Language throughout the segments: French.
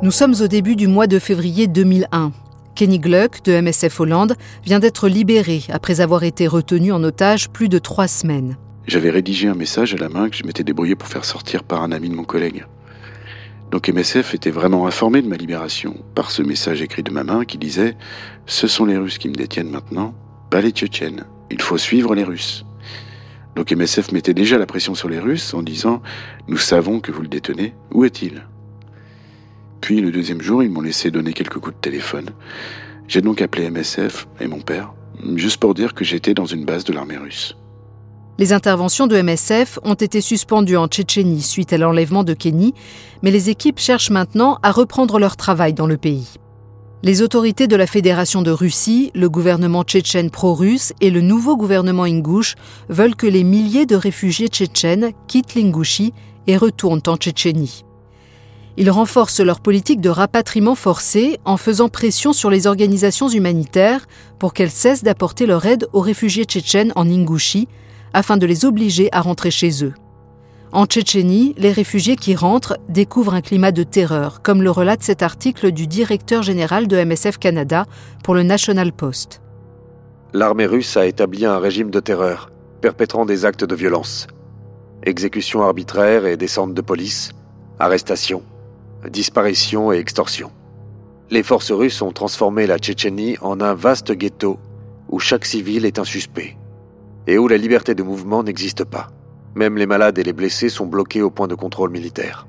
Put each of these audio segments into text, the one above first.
Nous sommes au début du mois de février 2001. Kenny Gluck, de MSF Hollande, vient d'être libéré après avoir été retenu en otage plus de trois semaines. J'avais rédigé un message à la main que je m'étais débrouillé pour faire sortir par un ami de mon collègue. Donc MSF était vraiment informé de ma libération par ce message écrit de ma main qui disait ⁇ Ce sont les Russes qui me détiennent maintenant, pas les Tchétchènes. Il faut suivre les Russes. ⁇ Donc MSF mettait déjà la pression sur les Russes en disant ⁇ Nous savons que vous le détenez, où est-il ?⁇ Puis le deuxième jour, ils m'ont laissé donner quelques coups de téléphone. J'ai donc appelé MSF et mon père, juste pour dire que j'étais dans une base de l'armée russe. Les interventions de MSF ont été suspendues en Tchétchénie suite à l'enlèvement de Kenny, mais les équipes cherchent maintenant à reprendre leur travail dans le pays. Les autorités de la Fédération de Russie, le gouvernement tchétchène pro-russe et le nouveau gouvernement ingouche veulent que les milliers de réfugiés tchétchènes quittent l'Ingouchie et retournent en Tchétchénie. Ils renforcent leur politique de rapatriement forcé en faisant pression sur les organisations humanitaires pour qu'elles cessent d'apporter leur aide aux réfugiés tchétchènes en Ingouchie, afin de les obliger à rentrer chez eux. En Tchétchénie, les réfugiés qui rentrent découvrent un climat de terreur, comme le relate cet article du directeur général de MSF Canada pour le National Post. L'armée russe a établi un régime de terreur, perpétrant des actes de violence. Exécutions arbitraires et descentes de police, arrestations, disparitions et extorsions. Les forces russes ont transformé la Tchétchénie en un vaste ghetto où chaque civil est un suspect et où la liberté de mouvement n'existe pas. Même les malades et les blessés sont bloqués au point de contrôle militaire.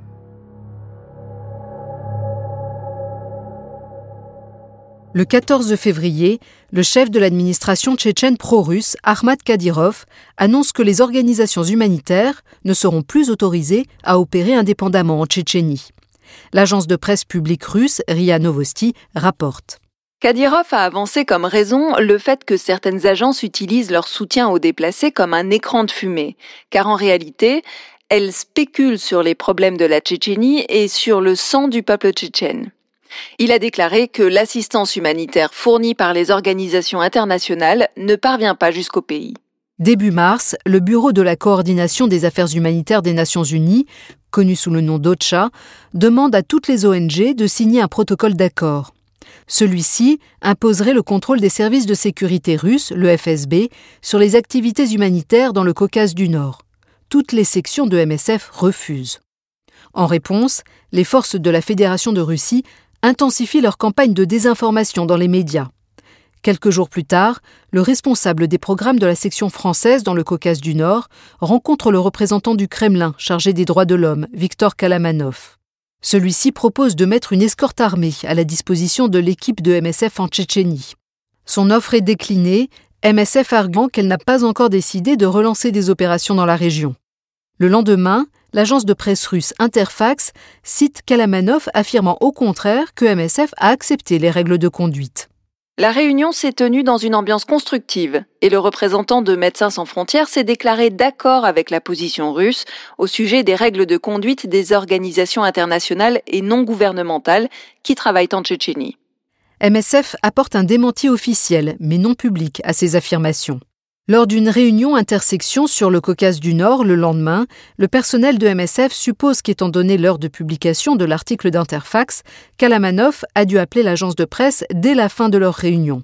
Le 14 février, le chef de l'administration tchétchène pro-russe, Ahmad Kadyrov, annonce que les organisations humanitaires ne seront plus autorisées à opérer indépendamment en Tchétchénie. L'agence de presse publique russe, RIA Novosti, rapporte. Kadyrov a avancé comme raison le fait que certaines agences utilisent leur soutien aux déplacés comme un écran de fumée, car en réalité, elles spéculent sur les problèmes de la Tchétchénie et sur le sang du peuple tchétchène. Il a déclaré que l'assistance humanitaire fournie par les organisations internationales ne parvient pas jusqu'au pays. Début mars, le Bureau de la coordination des affaires humanitaires des Nations Unies, connu sous le nom d'OCHA, demande à toutes les ONG de signer un protocole d'accord. Celui-ci imposerait le contrôle des services de sécurité russes, le FSB, sur les activités humanitaires dans le Caucase du Nord. Toutes les sections de MSF refusent. En réponse, les forces de la Fédération de Russie intensifient leur campagne de désinformation dans les médias. Quelques jours plus tard, le responsable des programmes de la section française dans le Caucase du Nord rencontre le représentant du Kremlin chargé des droits de l'homme, Viktor Kalamanov. Celui-ci propose de mettre une escorte armée à la disposition de l'équipe de MSF en Tchétchénie. Son offre est déclinée, MSF arguant qu'elle n'a pas encore décidé de relancer des opérations dans la région. Le lendemain, l'agence de presse russe Interfax cite Kalamanov affirmant au contraire que MSF a accepté les règles de conduite. La réunion s'est tenue dans une ambiance constructive et le représentant de Médecins sans frontières s'est déclaré d'accord avec la position russe au sujet des règles de conduite des organisations internationales et non gouvernementales qui travaillent en Tchétchénie. MSF apporte un démenti officiel, mais non public, à ces affirmations. Lors d'une réunion intersection sur le Caucase du Nord le lendemain, le personnel de MSF suppose qu'étant donné l'heure de publication de l'article d'Interfax, Kalamanov a dû appeler l'agence de presse dès la fin de leur réunion.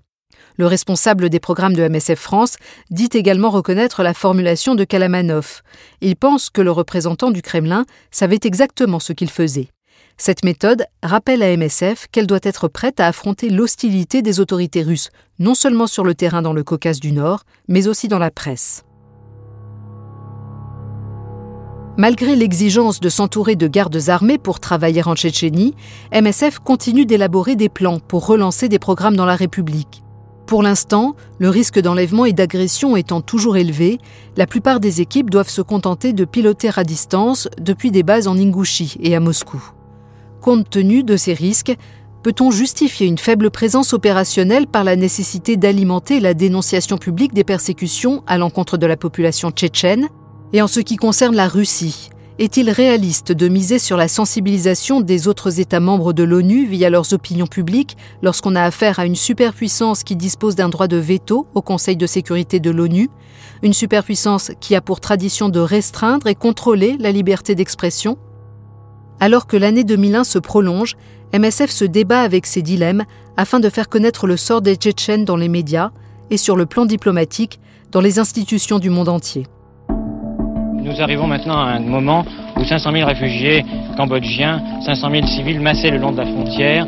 Le responsable des programmes de MSF France dit également reconnaître la formulation de Kalamanov. Il pense que le représentant du Kremlin savait exactement ce qu'il faisait. Cette méthode rappelle à MSF qu'elle doit être prête à affronter l'hostilité des autorités russes, non seulement sur le terrain dans le Caucase du Nord, mais aussi dans la presse. Malgré l'exigence de s'entourer de gardes armés pour travailler en Tchétchénie, MSF continue d'élaborer des plans pour relancer des programmes dans la République. Pour l'instant, le risque d'enlèvement et d'agression étant toujours élevé, la plupart des équipes doivent se contenter de piloter à distance depuis des bases en Ingouchie et à Moscou. Compte tenu de ces risques, peut-on justifier une faible présence opérationnelle par la nécessité d'alimenter la dénonciation publique des persécutions à l'encontre de la population tchétchène? Et en ce qui concerne la Russie, est-il réaliste de miser sur la sensibilisation des autres États membres de l'ONU via leurs opinions publiques lorsqu'on a affaire à une superpuissance qui dispose d'un droit de veto au Conseil de sécurité de l'ONU, une superpuissance qui a pour tradition de restreindre et contrôler la liberté d'expression? Alors que l'année 2001 se prolonge, MSF se débat avec ses dilemmes afin de faire connaître le sort des Tchétchènes dans les médias et sur le plan diplomatique dans les institutions du monde entier. Nous arrivons maintenant à un moment où 500 000 réfugiés cambodgiens, 500 000 civils massés le long de la frontière,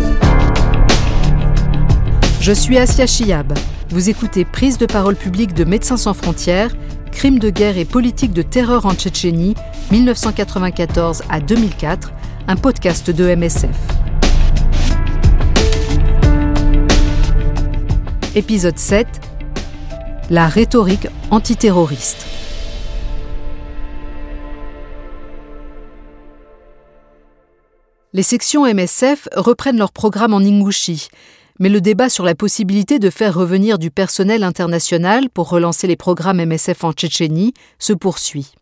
Je suis Asia Chiab. Vous écoutez Prise de parole publique de Médecins sans frontières, crimes de guerre et politique de terreur en Tchétchénie, 1994 à 2004, un podcast de MSF. Épisode 7 La rhétorique antiterroriste. Les sections MSF reprennent leur programme en ingouchi mais le débat sur la possibilité de faire revenir du personnel international pour relancer les programmes MSF en Tchétchénie se poursuit.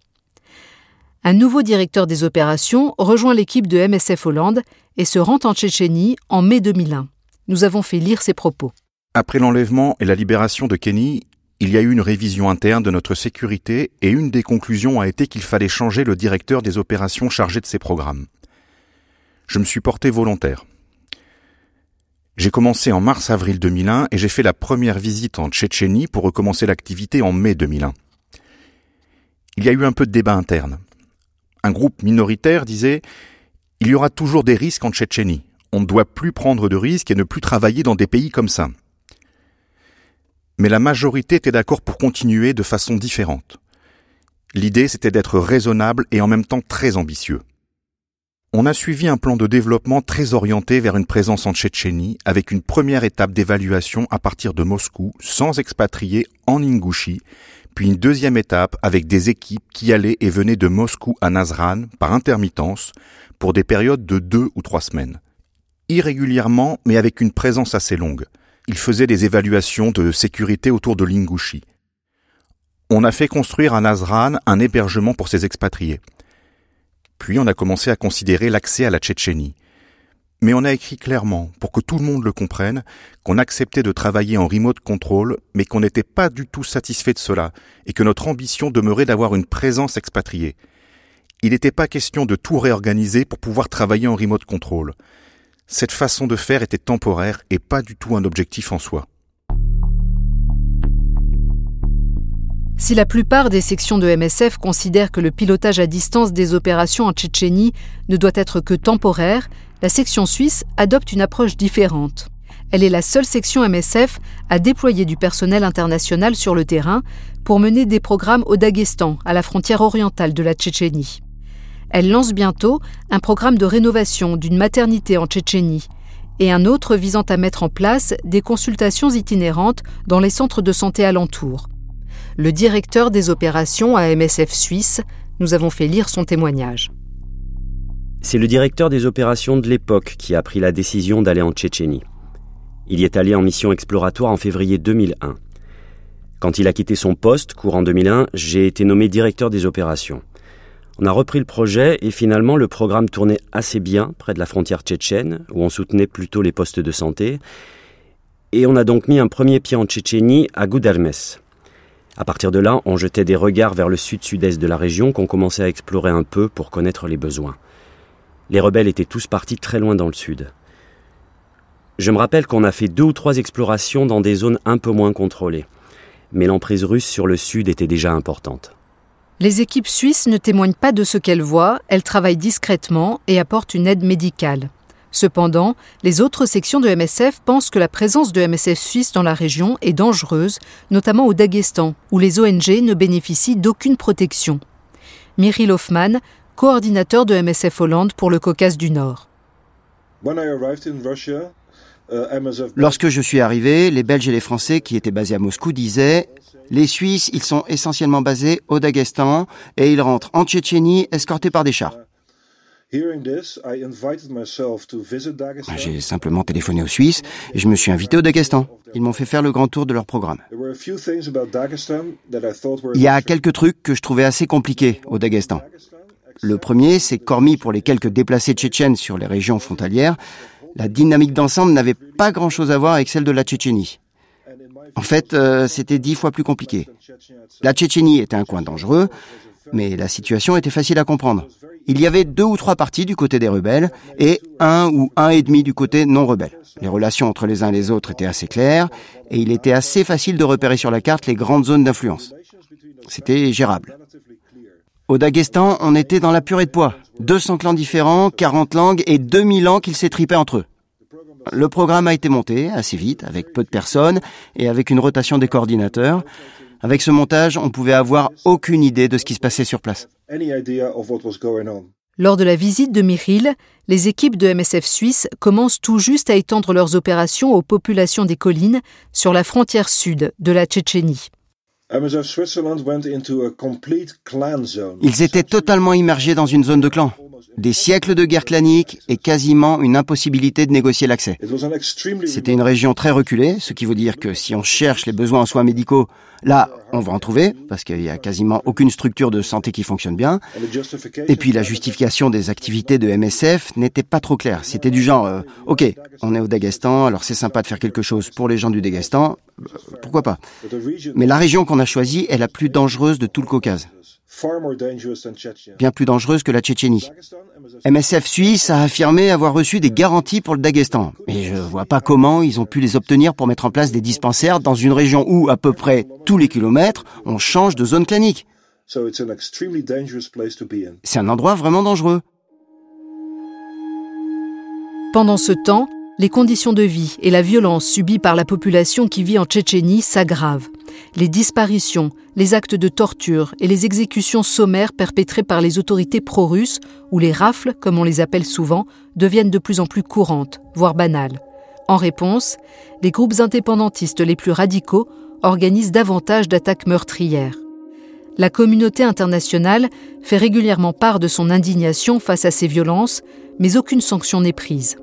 Un nouveau directeur des opérations rejoint l'équipe de MSF Hollande et se rend en Tchétchénie en mai 2001. Nous avons fait lire ses propos. Après l'enlèvement et la libération de Kenny, il y a eu une révision interne de notre sécurité et une des conclusions a été qu'il fallait changer le directeur des opérations chargé de ces programmes. Je me suis porté volontaire. J'ai commencé en mars-avril 2001 et j'ai fait la première visite en Tchétchénie pour recommencer l'activité en mai 2001. Il y a eu un peu de débat interne. Un groupe minoritaire disait Il y aura toujours des risques en Tchétchénie. On ne doit plus prendre de risques et ne plus travailler dans des pays comme ça. Mais la majorité était d'accord pour continuer de façon différente. L'idée, c'était d'être raisonnable et en même temps très ambitieux. On a suivi un plan de développement très orienté vers une présence en Tchétchénie, avec une première étape d'évaluation à partir de Moscou, sans expatriés en Ingouchi, puis une deuxième étape avec des équipes qui allaient et venaient de Moscou à Nazran par intermittence pour des périodes de deux ou trois semaines. Irrégulièrement, mais avec une présence assez longue. Ils faisaient des évaluations de sécurité autour de l'Ingouchi. On a fait construire à Nazran un hébergement pour ces expatriés. Puis on a commencé à considérer l'accès à la Tchétchénie. Mais on a écrit clairement, pour que tout le monde le comprenne, qu'on acceptait de travailler en remote control, mais qu'on n'était pas du tout satisfait de cela, et que notre ambition demeurait d'avoir une présence expatriée. Il n'était pas question de tout réorganiser pour pouvoir travailler en remote control. Cette façon de faire était temporaire et pas du tout un objectif en soi. Si la plupart des sections de MSF considèrent que le pilotage à distance des opérations en Tchétchénie ne doit être que temporaire, la section suisse adopte une approche différente. Elle est la seule section MSF à déployer du personnel international sur le terrain pour mener des programmes au Daghestan, à la frontière orientale de la Tchétchénie. Elle lance bientôt un programme de rénovation d'une maternité en Tchétchénie et un autre visant à mettre en place des consultations itinérantes dans les centres de santé alentours le directeur des opérations à MSF Suisse. Nous avons fait lire son témoignage. C'est le directeur des opérations de l'époque qui a pris la décision d'aller en Tchétchénie. Il y est allé en mission exploratoire en février 2001. Quand il a quitté son poste, courant 2001, j'ai été nommé directeur des opérations. On a repris le projet et finalement le programme tournait assez bien près de la frontière tchétchène, où on soutenait plutôt les postes de santé. Et on a donc mis un premier pied en Tchétchénie à Goudermes. À partir de là, on jetait des regards vers le sud-sud-est de la région qu'on commençait à explorer un peu pour connaître les besoins. Les rebelles étaient tous partis très loin dans le sud. Je me rappelle qu'on a fait deux ou trois explorations dans des zones un peu moins contrôlées, mais l'emprise russe sur le sud était déjà importante. Les équipes suisses ne témoignent pas de ce qu'elles voient, elles travaillent discrètement et apportent une aide médicale. Cependant, les autres sections de MSF pensent que la présence de MSF suisse dans la région est dangereuse, notamment au Daghestan, où les ONG ne bénéficient d'aucune protection. Myril Hoffman, coordinateur de MSF Hollande pour le Caucase du Nord. Uh, Lorsque je suis arrivé, les Belges et les Français qui étaient basés à Moscou disaient les Suisses, ils sont essentiellement basés au Daghestan et ils rentrent en Tchétchénie escortés par des chars. J'ai simplement téléphoné aux Suisses et je me suis invité au Daghestan. Ils m'ont fait faire le grand tour de leur programme. Il y a quelques trucs que je trouvais assez compliqués au Daghestan. Le premier, c'est qu'hormis pour les quelques déplacés tchétchènes sur les régions frontalières, la dynamique d'ensemble n'avait pas grand-chose à voir avec celle de la Tchétchénie. En fait, euh, c'était dix fois plus compliqué. La Tchétchénie était un coin dangereux, mais la situation était facile à comprendre. Il y avait deux ou trois partis du côté des rebelles et un ou un et demi du côté non rebelle. Les relations entre les uns et les autres étaient assez claires et il était assez facile de repérer sur la carte les grandes zones d'influence. C'était gérable. Au Daghestan, on était dans la purée de poids. 200 clans différents, 40 langues et 2000 ans qu'ils s'étripaient entre eux. Le programme a été monté assez vite, avec peu de personnes et avec une rotation des coordinateurs. Avec ce montage, on pouvait avoir aucune idée de ce qui se passait sur place. Lors de la visite de Michil, les équipes de MSF Suisse commencent tout juste à étendre leurs opérations aux populations des collines sur la frontière sud de la Tchétchénie. Ils étaient totalement immergés dans une zone de clan. Des siècles de guerre clanique et quasiment une impossibilité de négocier l'accès. C'était une région très reculée, ce qui veut dire que si on cherche les besoins en soins médicaux, là, on va en trouver, parce qu'il n'y a quasiment aucune structure de santé qui fonctionne bien. Et puis la justification des activités de MSF n'était pas trop claire. C'était du genre, euh, ok, on est au Daghestan, alors c'est sympa de faire quelque chose pour les gens du Daghestan, pourquoi pas. Mais la région qu'on a choisie est la plus dangereuse de tout le Caucase bien plus dangereuse que la Tchétchénie. MSF Suisse a affirmé avoir reçu des garanties pour le Daghestan, mais je vois pas comment ils ont pu les obtenir pour mettre en place des dispensaires dans une région où, à peu près tous les kilomètres, on change de zone clanique. C'est un endroit vraiment dangereux. Pendant ce temps, les conditions de vie et la violence subies par la population qui vit en Tchétchénie s'aggravent. Les disparitions, les actes de torture et les exécutions sommaires perpétrées par les autorités pro-russes, ou les rafles, comme on les appelle souvent, deviennent de plus en plus courantes, voire banales. En réponse, les groupes indépendantistes les plus radicaux organisent davantage d'attaques meurtrières. La communauté internationale fait régulièrement part de son indignation face à ces violences, mais aucune sanction n'est prise.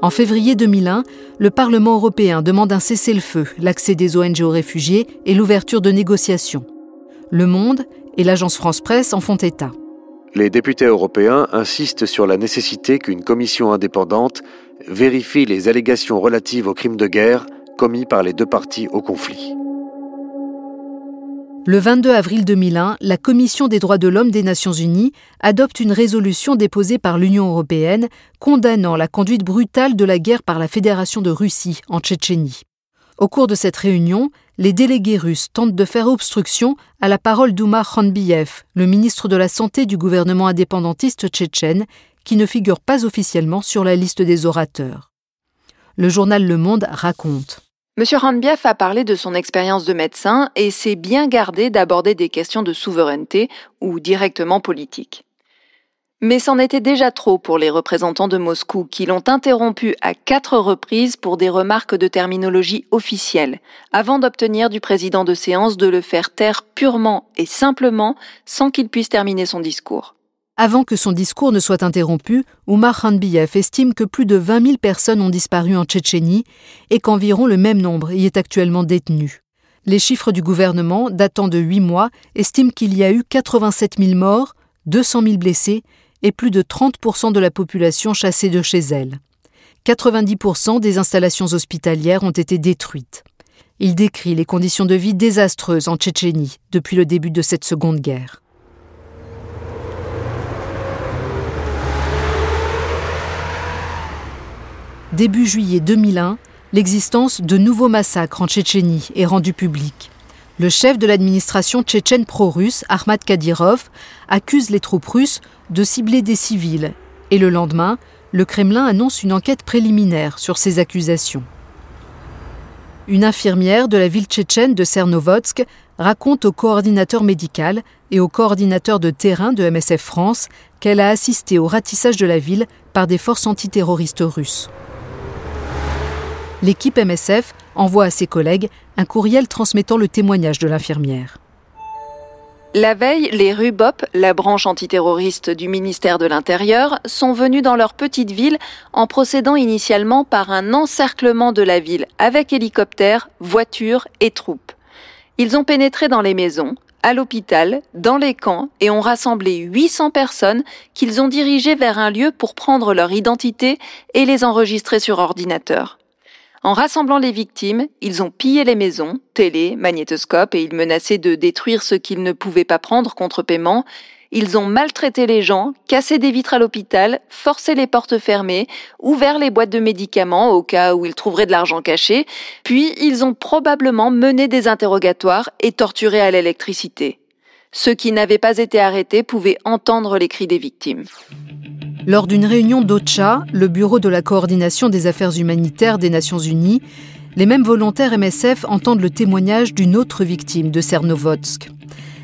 En février 2001, le Parlement européen demande un cessez-le-feu, l'accès des ONG aux réfugiés et l'ouverture de négociations. Le Monde et l'agence France-Presse en font état. Les députés européens insistent sur la nécessité qu'une commission indépendante vérifie les allégations relatives aux crimes de guerre commis par les deux parties au conflit. Le 22 avril 2001, la Commission des droits de l'homme des Nations Unies adopte une résolution déposée par l'Union européenne condamnant la conduite brutale de la guerre par la Fédération de Russie en Tchétchénie. Au cours de cette réunion, les délégués russes tentent de faire obstruction à la parole d'Oumar Khanbiev, le ministre de la Santé du gouvernement indépendantiste tchétchène, qui ne figure pas officiellement sur la liste des orateurs. Le journal Le Monde raconte. M. Randbiaf a parlé de son expérience de médecin et s'est bien gardé d'aborder des questions de souveraineté ou directement politiques. Mais c'en était déjà trop pour les représentants de Moscou qui l'ont interrompu à quatre reprises pour des remarques de terminologie officielle, avant d'obtenir du président de séance de le faire taire purement et simplement sans qu'il puisse terminer son discours. Avant que son discours ne soit interrompu, Oumar Khanbiev estime que plus de 20 000 personnes ont disparu en Tchétchénie et qu'environ le même nombre y est actuellement détenu. Les chiffres du gouvernement, datant de huit mois, estiment qu'il y a eu 87 000 morts, 200 000 blessés et plus de 30% de la population chassée de chez elle. 90% des installations hospitalières ont été détruites. Il décrit les conditions de vie désastreuses en Tchétchénie depuis le début de cette seconde guerre. Début juillet 2001, l'existence de nouveaux massacres en Tchétchénie est rendue publique. Le chef de l'administration tchétchène pro-russe, Ahmad Kadyrov, accuse les troupes russes de cibler des civils. Et le lendemain, le Kremlin annonce une enquête préliminaire sur ces accusations. Une infirmière de la ville tchétchène de Cernovodsk raconte au coordinateur médical et au coordinateur de terrain de MSF France qu'elle a assisté au ratissage de la ville par des forces antiterroristes russes l'équipe MSF envoie à ses collègues un courriel transmettant le témoignage de l'infirmière. La veille, les RUBOP, la branche antiterroriste du ministère de l'Intérieur, sont venus dans leur petite ville en procédant initialement par un encerclement de la ville avec hélicoptères, voitures et troupes. Ils ont pénétré dans les maisons, à l'hôpital, dans les camps et ont rassemblé 800 personnes qu'ils ont dirigées vers un lieu pour prendre leur identité et les enregistrer sur ordinateur. En rassemblant les victimes, ils ont pillé les maisons, télé, magnétoscope et ils menaçaient de détruire ce qu'ils ne pouvaient pas prendre contre paiement. Ils ont maltraité les gens, cassé des vitres à l'hôpital, forcé les portes fermées, ouvert les boîtes de médicaments au cas où ils trouveraient de l'argent caché, puis ils ont probablement mené des interrogatoires et torturé à l'électricité. Ceux qui n'avaient pas été arrêtés pouvaient entendre les cris des victimes. Lors d'une réunion d'OCHA, le Bureau de la coordination des affaires humanitaires des Nations Unies, les mêmes volontaires MSF entendent le témoignage d'une autre victime de Cernovodsk.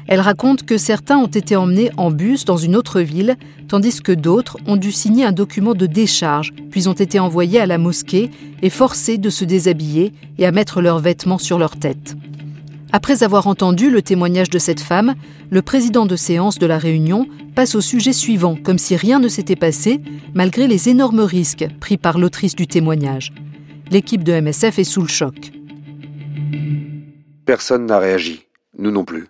Elle raconte que certains ont été emmenés en bus dans une autre ville, tandis que d'autres ont dû signer un document de décharge, puis ont été envoyés à la mosquée et forcés de se déshabiller et à mettre leurs vêtements sur leur tête. Après avoir entendu le témoignage de cette femme, le président de séance de la réunion passe au sujet suivant, comme si rien ne s'était passé, malgré les énormes risques pris par l'autrice du témoignage. L'équipe de MSF est sous le choc. Personne n'a réagi, nous non plus.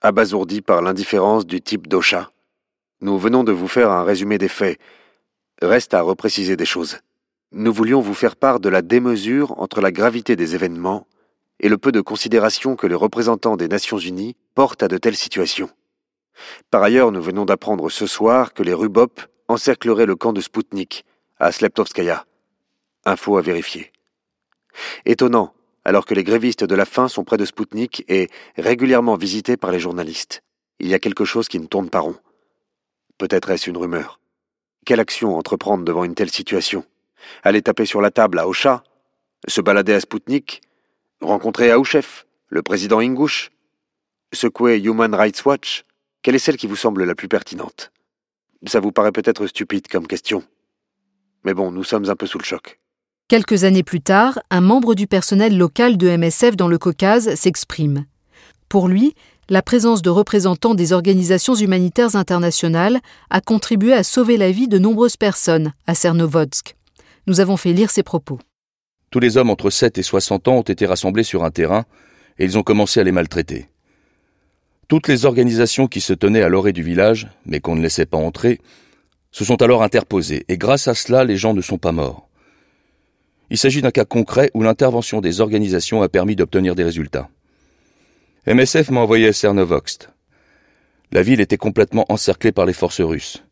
Abasourdi par l'indifférence du type d'Ocha. Nous venons de vous faire un résumé des faits. Reste à repréciser des choses. Nous voulions vous faire part de la démesure entre la gravité des événements et le peu de considération que les représentants des Nations Unies portent à de telles situations. Par ailleurs, nous venons d'apprendre ce soir que les Rubop encercleraient le camp de Spoutnik, à Sleptovskaya. Info à vérifier. Étonnant, alors que les grévistes de la faim sont près de Spoutnik et régulièrement visités par les journalistes. Il y a quelque chose qui ne tourne pas rond. Peut-être est-ce une rumeur. Quelle action entreprendre devant une telle situation? Aller taper sur la table à Ocha? Se balader à Spoutnik? Rencontrer Aouchef, le président Ingouche Secouer Human Rights Watch Quelle est celle qui vous semble la plus pertinente? Ça vous paraît peut-être stupide comme question. Mais bon, nous sommes un peu sous le choc. Quelques années plus tard, un membre du personnel local de MSF dans le Caucase s'exprime. Pour lui, la présence de représentants des organisations humanitaires internationales a contribué à sauver la vie de nombreuses personnes à Cernovodsk. Nous avons fait lire ses propos. Tous les hommes entre 7 et 60 ans ont été rassemblés sur un terrain et ils ont commencé à les maltraiter. Toutes les organisations qui se tenaient à l'orée du village, mais qu'on ne laissait pas entrer, se sont alors interposées et grâce à cela, les gens ne sont pas morts. Il s'agit d'un cas concret où l'intervention des organisations a permis d'obtenir des résultats. MSF m'a envoyé à Cernovoxt. La ville était complètement encerclée par les forces russes.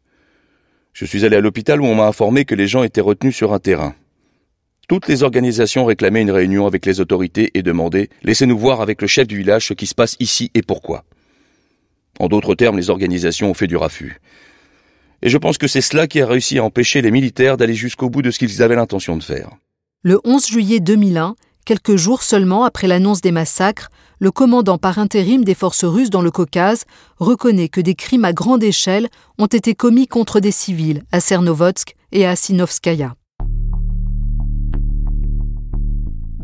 Je suis allé à l'hôpital où on m'a informé que les gens étaient retenus sur un terrain. Toutes les organisations réclamaient une réunion avec les autorités et demandaient Laissez-nous voir avec le chef du village ce qui se passe ici et pourquoi. En d'autres termes, les organisations ont fait du raffut. Et je pense que c'est cela qui a réussi à empêcher les militaires d'aller jusqu'au bout de ce qu'ils avaient l'intention de faire. Le 11 juillet 2001, quelques jours seulement après l'annonce des massacres, le commandant par intérim des forces russes dans le Caucase reconnaît que des crimes à grande échelle ont été commis contre des civils à Cernovodsk et à Sinovskaya.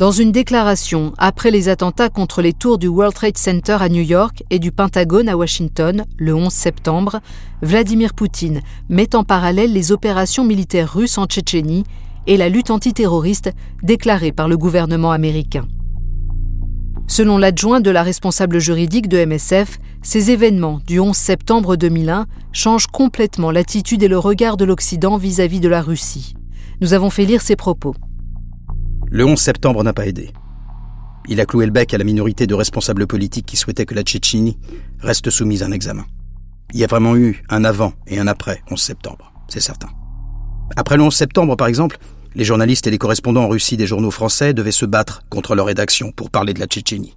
Dans une déclaration après les attentats contre les tours du World Trade Center à New York et du Pentagone à Washington le 11 septembre, Vladimir Poutine met en parallèle les opérations militaires russes en Tchétchénie et la lutte antiterroriste déclarée par le gouvernement américain. Selon l'adjoint de la responsable juridique de MSF, ces événements du 11 septembre 2001 changent complètement l'attitude et le regard de l'Occident vis-à-vis de la Russie. Nous avons fait lire ses propos. Le 11 septembre n'a pas aidé. Il a cloué le bec à la minorité de responsables politiques qui souhaitaient que la Tchétchénie reste soumise à un examen. Il y a vraiment eu un avant et un après 11 septembre, c'est certain. Après le 11 septembre, par exemple, les journalistes et les correspondants en Russie des journaux français devaient se battre contre leur rédaction pour parler de la Tchétchénie.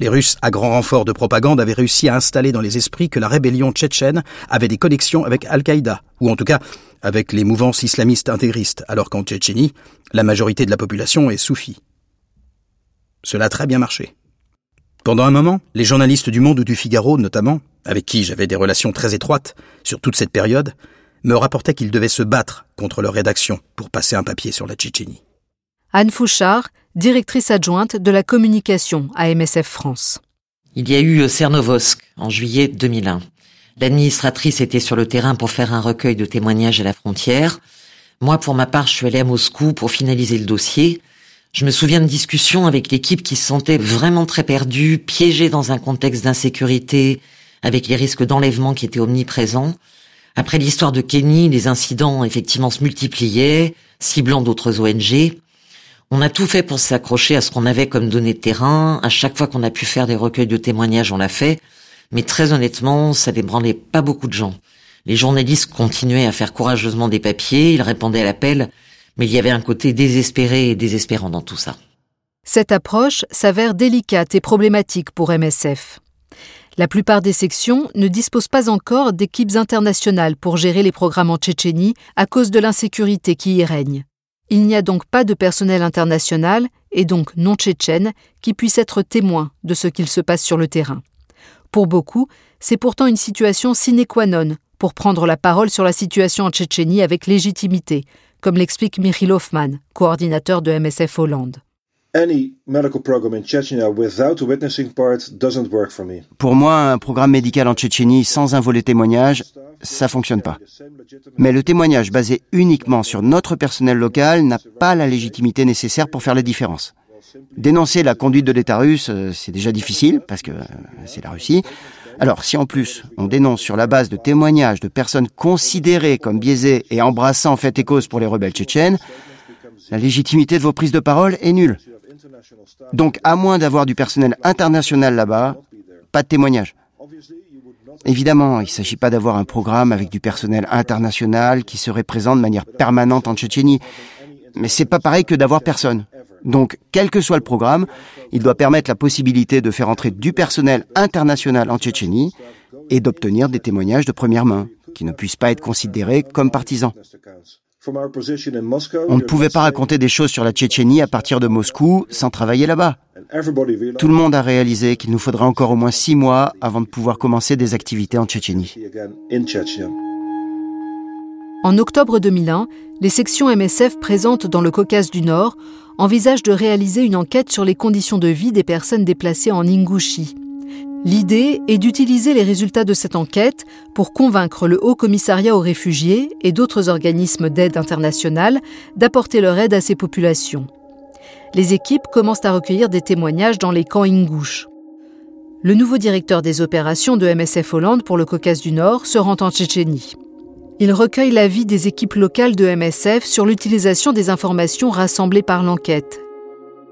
Les Russes, à grand renfort de propagande, avaient réussi à installer dans les esprits que la rébellion tchétchène avait des connexions avec Al-Qaïda, ou en tout cas avec les mouvances islamistes intégristes, alors qu'en Tchétchénie, la majorité de la population est soufie. Cela a très bien marché. Pendant un moment, les journalistes du Monde ou du Figaro, notamment, avec qui j'avais des relations très étroites sur toute cette période, me rapportaient qu'ils devaient se battre contre leur rédaction pour passer un papier sur la Tchétchénie. Anne Fouchard, directrice adjointe de la communication à MSF France. Il y a eu Cernovosk en juillet 2001. L'administratrice était sur le terrain pour faire un recueil de témoignages à la frontière. Moi, pour ma part, je suis allée à Moscou pour finaliser le dossier. Je me souviens de discussions avec l'équipe qui se sentait vraiment très perdue, piégée dans un contexte d'insécurité, avec les risques d'enlèvement qui étaient omniprésents. Après l'histoire de Kenny, les incidents effectivement se multipliaient, ciblant d'autres ONG. On a tout fait pour s'accrocher à ce qu'on avait comme données de terrain. À chaque fois qu'on a pu faire des recueils de témoignages, on l'a fait. Mais très honnêtement, ça n'ébranlait pas beaucoup de gens. Les journalistes continuaient à faire courageusement des papiers, ils répondaient à l'appel, mais il y avait un côté désespéré et désespérant dans tout ça. Cette approche s'avère délicate et problématique pour MSF. La plupart des sections ne disposent pas encore d'équipes internationales pour gérer les programmes en Tchétchénie à cause de l'insécurité qui y règne. Il n'y a donc pas de personnel international, et donc non tchétchène, qui puisse être témoin de ce qu'il se passe sur le terrain. Pour beaucoup, c'est pourtant une situation sine qua non pour prendre la parole sur la situation en Tchétchénie avec légitimité, comme l'explique Michiel Hoffman, coordinateur de MSF Hollande. Pour moi, un programme médical en Tchétchénie sans un volet témoignage, ça fonctionne pas. Mais le témoignage basé uniquement sur notre personnel local n'a pas la légitimité nécessaire pour faire la différence. Dénoncer la conduite de l'État russe, euh, c'est déjà difficile, parce que euh, c'est la Russie. Alors, si en plus on dénonce sur la base de témoignages de personnes considérées comme biaisées et embrassant fait et cause pour les rebelles tchétchènes, la légitimité de vos prises de parole est nulle. Donc, à moins d'avoir du personnel international là-bas, pas de témoignage. Évidemment, il ne s'agit pas d'avoir un programme avec du personnel international qui serait présent de manière permanente en Tchétchénie. Mais c'est pas pareil que d'avoir personne. Donc, quel que soit le programme, il doit permettre la possibilité de faire entrer du personnel international en Tchétchénie et d'obtenir des témoignages de première main, qui ne puissent pas être considérés comme partisans. On ne pouvait pas raconter des choses sur la Tchétchénie à partir de Moscou sans travailler là-bas. Tout le monde a réalisé qu'il nous faudrait encore au moins six mois avant de pouvoir commencer des activités en Tchétchénie. En octobre 2001, les sections MSF présentes dans le Caucase du Nord envisagent de réaliser une enquête sur les conditions de vie des personnes déplacées en Ingouchie. L'idée est d'utiliser les résultats de cette enquête pour convaincre le Haut Commissariat aux réfugiés et d'autres organismes d'aide internationale d'apporter leur aide à ces populations. Les équipes commencent à recueillir des témoignages dans les camps Ingouches. Le nouveau directeur des opérations de MSF Hollande pour le Caucase du Nord se rend en Tchétchénie. Il recueille l'avis des équipes locales de MSF sur l'utilisation des informations rassemblées par l'enquête.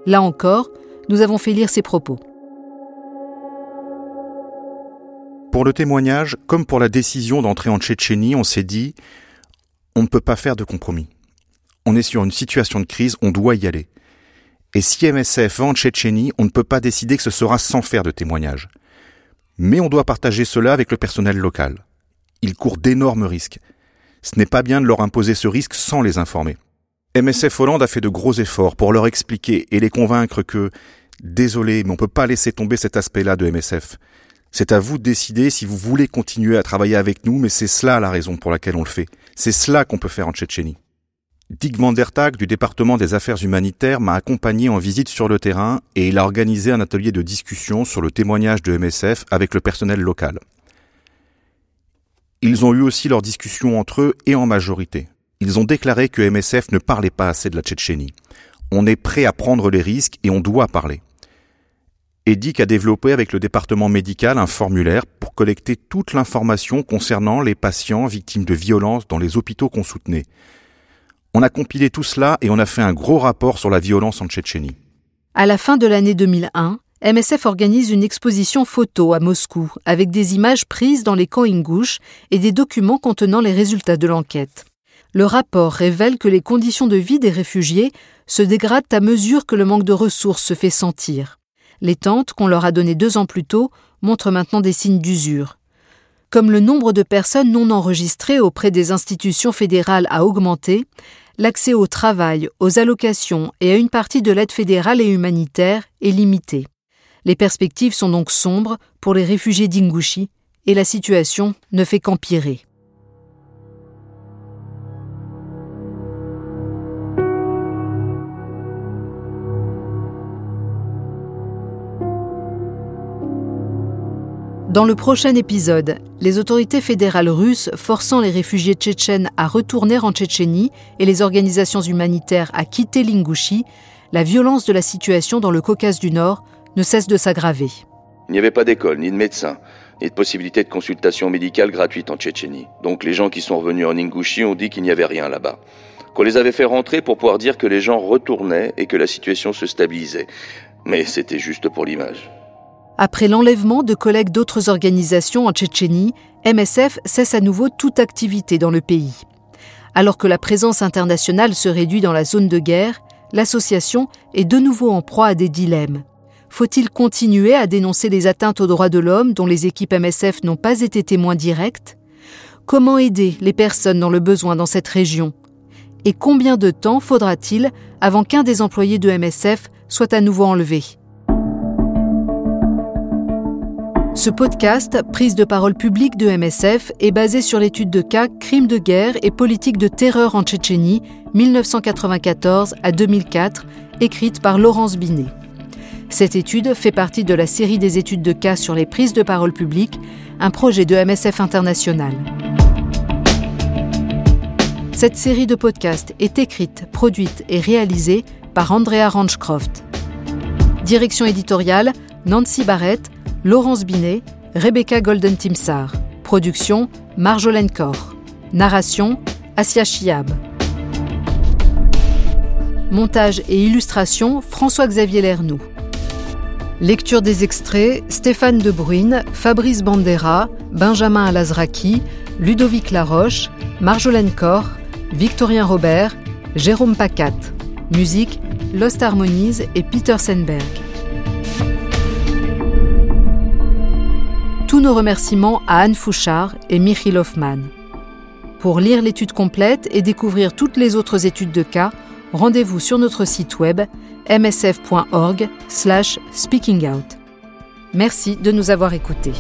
Là encore, nous avons fait lire ses propos. Pour le témoignage, comme pour la décision d'entrer en Tchétchénie, on s'est dit on ne peut pas faire de compromis. On est sur une situation de crise, on doit y aller. Et si MSF va en Tchétchénie, on ne peut pas décider que ce sera sans faire de témoignage. Mais on doit partager cela avec le personnel local. Il court d'énormes risques. Ce n'est pas bien de leur imposer ce risque sans les informer. MSF Hollande a fait de gros efforts pour leur expliquer et les convaincre que, désolé, mais on ne peut pas laisser tomber cet aspect-là de MSF. C'est à vous de décider si vous voulez continuer à travailler avec nous, mais c'est cela la raison pour laquelle on le fait. C'est cela qu'on peut faire en Tchétchénie. Dick Van der du département des affaires humanitaires m'a accompagné en visite sur le terrain et il a organisé un atelier de discussion sur le témoignage de MSF avec le personnel local. Ils ont eu aussi leurs discussions entre eux et en majorité. Ils ont déclaré que MSF ne parlait pas assez de la Tchétchénie. On est prêt à prendre les risques et on doit parler. Dick a développé avec le département médical un formulaire pour collecter toute l'information concernant les patients victimes de violences dans les hôpitaux qu'on soutenait. On a compilé tout cela et on a fait un gros rapport sur la violence en Tchétchénie. À la fin de l'année 2001, MSF organise une exposition photo à Moscou avec des images prises dans les camps ingouches et des documents contenant les résultats de l'enquête. Le rapport révèle que les conditions de vie des réfugiés se dégradent à mesure que le manque de ressources se fait sentir. Les tentes qu'on leur a données deux ans plus tôt montrent maintenant des signes d'usure. Comme le nombre de personnes non enregistrées auprès des institutions fédérales a augmenté, l'accès au travail, aux allocations et à une partie de l'aide fédérale et humanitaire est limité. Les perspectives sont donc sombres pour les réfugiés d'Ingouchi et la situation ne fait qu'empirer. Dans le prochain épisode, les autorités fédérales russes forçant les réfugiés tchétchènes à retourner en Tchétchénie et les organisations humanitaires à quitter l'Ingouchi, la violence de la situation dans le Caucase du Nord ne cesse de s'aggraver. Il n'y avait pas d'école, ni de médecins, ni de possibilité de consultation médicale gratuite en Tchétchénie. Donc les gens qui sont revenus en Ingouchi ont dit qu'il n'y avait rien là-bas. Qu'on les avait fait rentrer pour pouvoir dire que les gens retournaient et que la situation se stabilisait. Mais c'était juste pour l'image. Après l'enlèvement de collègues d'autres organisations en Tchétchénie, MSF cesse à nouveau toute activité dans le pays. Alors que la présence internationale se réduit dans la zone de guerre, l'association est de nouveau en proie à des dilemmes. Faut-il continuer à dénoncer les atteintes aux droits de l'homme dont les équipes MSF n'ont pas été témoins directs? Comment aider les personnes dans le besoin dans cette région? Et combien de temps faudra-t-il avant qu'un des employés de MSF soit à nouveau enlevé? Ce podcast, prise de parole publique de MSF, est basé sur l'étude de cas Crimes de guerre et politique de terreur en Tchétchénie, 1994 à 2004, écrite par Laurence Binet. Cette étude fait partie de la série des études de cas sur les prises de parole publiques, un projet de MSF International. Cette série de podcasts est écrite, produite et réalisée par Andrea Ranchcroft. Direction éditoriale Nancy Barrett, Laurence Binet, Rebecca Golden-Timsar. Production Marjolaine Corr. Narration Asia Chiab. Montage et illustration François-Xavier Lernoux. Lecture des extraits Stéphane De Bruyne, Fabrice Bandera, Benjamin Alazraki, Ludovic Laroche, Marjolaine Corr, Victorien Robert, Jérôme Pacat. Musique Lost Harmonies et Peter Senberg. Tous nos remerciements à Anne Fouchard et Michiel Hoffman. Pour lire l'étude complète et découvrir toutes les autres études de cas, rendez-vous sur notre site web msf.org/speakingout. Merci de nous avoir écoutés.